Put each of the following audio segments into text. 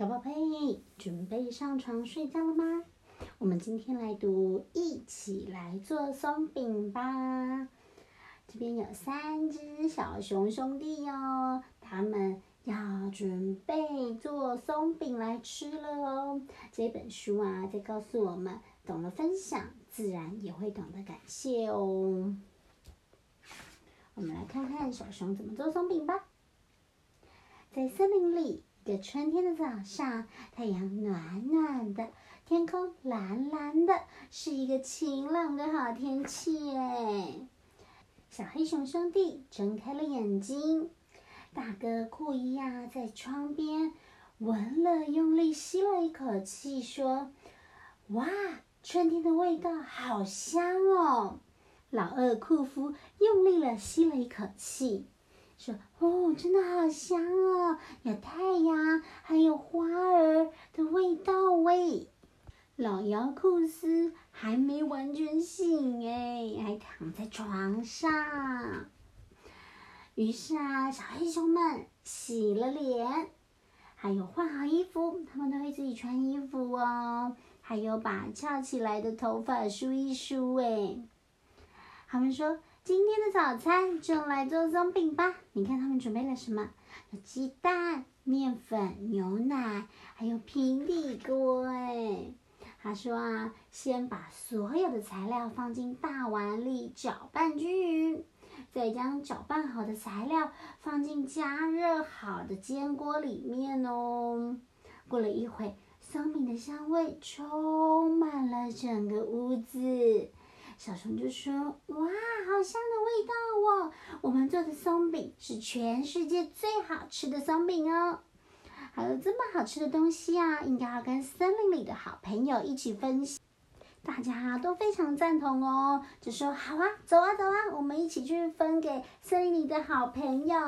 小宝贝，准备上床睡觉了吗？我们今天来读《一起来做松饼吧》。这边有三只小熊兄弟哦，他们要准备做松饼来吃了哦。这本书啊，在告诉我们，懂得分享，自然也会懂得感谢哦。我们来看看小熊怎么做松饼吧。在森林里。一个春天的早上，太阳暖暖的，天空蓝蓝的，是一个晴朗的好天气哎。小黑熊兄弟睁开了眼睛，大哥库伊呀在窗边闻了，用力吸了一口气，说：“哇，春天的味道好香哦！”老二库夫用力了吸了一口气。说哦，真的好香哦，有太阳，还有花儿的味道喂。老姚库斯还没完全醒哎，还躺在床上。于是啊，小黑熊们洗了脸，还有换好衣服，他们都会自己穿衣服哦。还有把翘起来的头发梳一梳哎。他们说。今天的早餐就来做松饼吧！你看他们准备了什么？有鸡蛋、面粉、牛奶，还有平底锅。哎，他说啊，先把所有的材料放进大碗里搅拌均匀，再将搅拌好的材料放进加热好的煎锅里面哦。过了一会，松饼的香味充满了整个屋子。小熊就说：“哇，好香的味道哦！我们做的松饼是全世界最好吃的松饼哦。还有这么好吃的东西啊，应该要跟森林里的好朋友一起分享。大家都非常赞同哦，就说好啊，走啊走啊，我们一起去分给森林里的好朋友。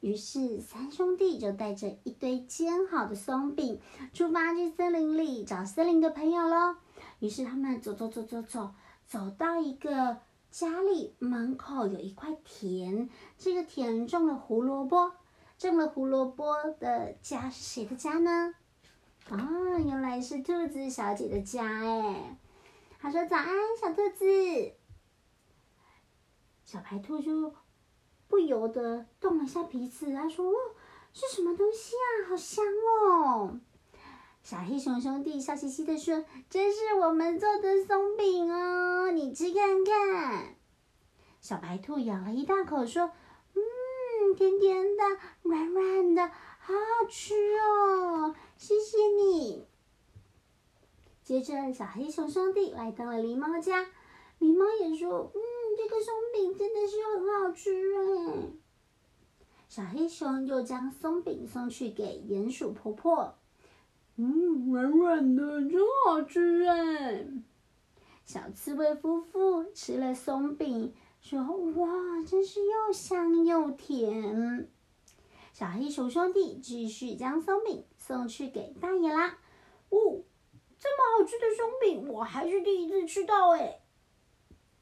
于是三兄弟就带着一堆煎好的松饼，出发去森林里找森林的朋友喽。于是他们走走走走走。走到一个家里门口，有一块田，这个田种了胡萝卜。种了胡萝卜的家是谁的家呢？啊，原来是兔子小姐的家哎。他说：“早安，小兔子。”小白兔就不由得动了下鼻子，他说：“哦，是什么东西啊？好香！”小黑熊兄弟笑嘻嘻的说：“这是我们做的松饼哦，你吃看看。”小白兔咬了一大口说：“嗯，甜甜的，软软的，好好吃哦，谢谢你。”接着，小黑熊兄弟来到了狸猫家，狸猫也说：“嗯，这个松饼真的是很好吃哎。”小黑熊又将松饼送去给鼹鼠婆婆。嗯，软软的，真好吃哎！小刺猬夫妇吃了松饼，说：“哇，真是又香又甜。”小黑熊兄弟继续将松饼送去给大野狼。哦，这么好吃的松饼，我还是第一次吃到哎！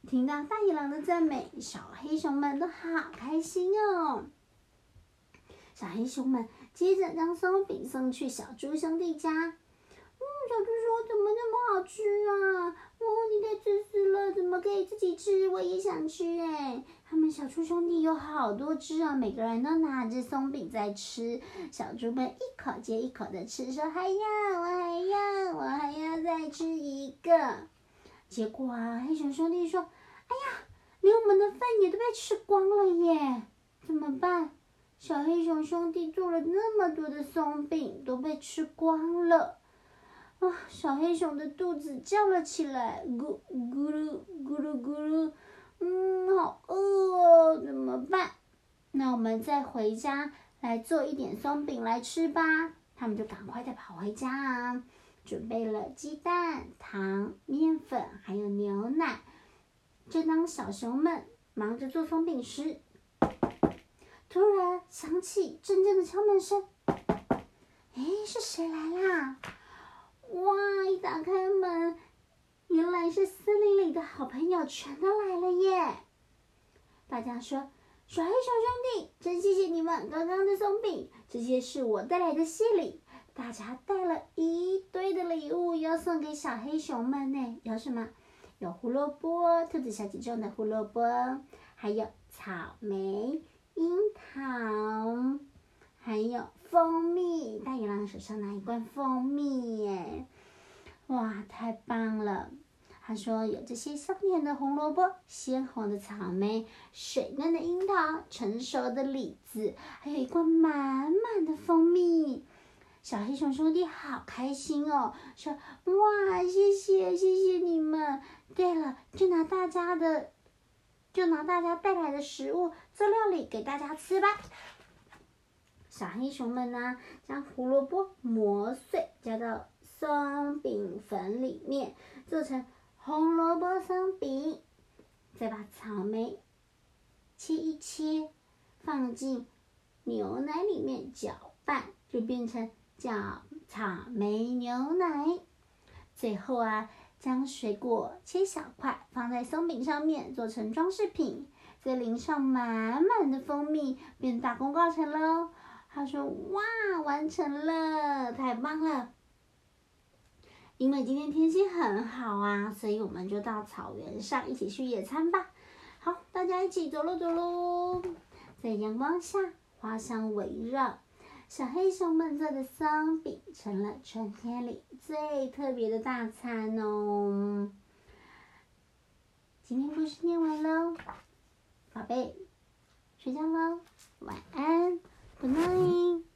听到大野狼的赞美，小黑熊们都好开心哦。小黑熊们接着将松饼送去小猪兄弟家。嗯，小猪说：“怎么那么好吃啊？哦，你太自私了，怎么可以自己吃？我也想吃哎！”他们小猪兄弟有好多只啊，每个人都拿着松饼在吃。小猪们一口接一口的吃，说：“还要，我还要，我还要再吃一个。”结果啊，黑熊兄弟说：“哎呀，连我们的饭也都被吃光了耶，怎么办？”小黑熊兄弟做了那么多的松饼，都被吃光了。啊，小黑熊的肚子叫了起来，咕咕噜咕噜咕噜，嗯，好饿哦，怎么办？那我们再回家来做一点松饼来吃吧。他们就赶快的跑回家啊，准备了鸡蛋、糖、面粉，还有牛奶。正当小熊们忙着做松饼时，突然响起阵阵的敲门声，哎，是谁来啦？哇！一打开门，原来是森林里的好朋友全都来了耶！大家说：“小黑熊兄弟，真谢谢你们刚刚的松饼，这些是我带来的谢礼。大家带了一堆的礼物要送给小黑熊们呢。有什么？有胡萝卜，兔子小姐种的胡萝卜，还有草莓、樱桃，还有蜂蜜。大野狼手上拿一罐蜂蜜耶！哇，太棒了！他说有这些香甜的红萝卜、鲜红的草莓、水嫩的樱桃、成熟的李子，还有一罐满满的蜂蜜。小黑熊兄弟好开心哦，说哇，谢谢谢谢你们。对了，就拿大家的，就拿大家带来的食物做料理给大家吃吧。小黑熊们呢，将胡萝卜磨碎，加到松饼粉里面，做成。红萝卜松饼，再把草莓切一切，放进牛奶里面搅拌，就变成叫草莓牛奶。最后啊，将水果切小块，放在松饼上面做成装饰品，再淋上满满的蜂蜜，便大功告成喽。他说：“哇，完成了，太棒了！”因为今天天气很好啊，所以我们就到草原上一起去野餐吧。好，大家一起走喽走喽，在阳光下，花香围绕，小黑熊们做的松饼成了春天里最特别的大餐哦。今天故事念完喽，宝贝，睡觉喽，晚安，Good night。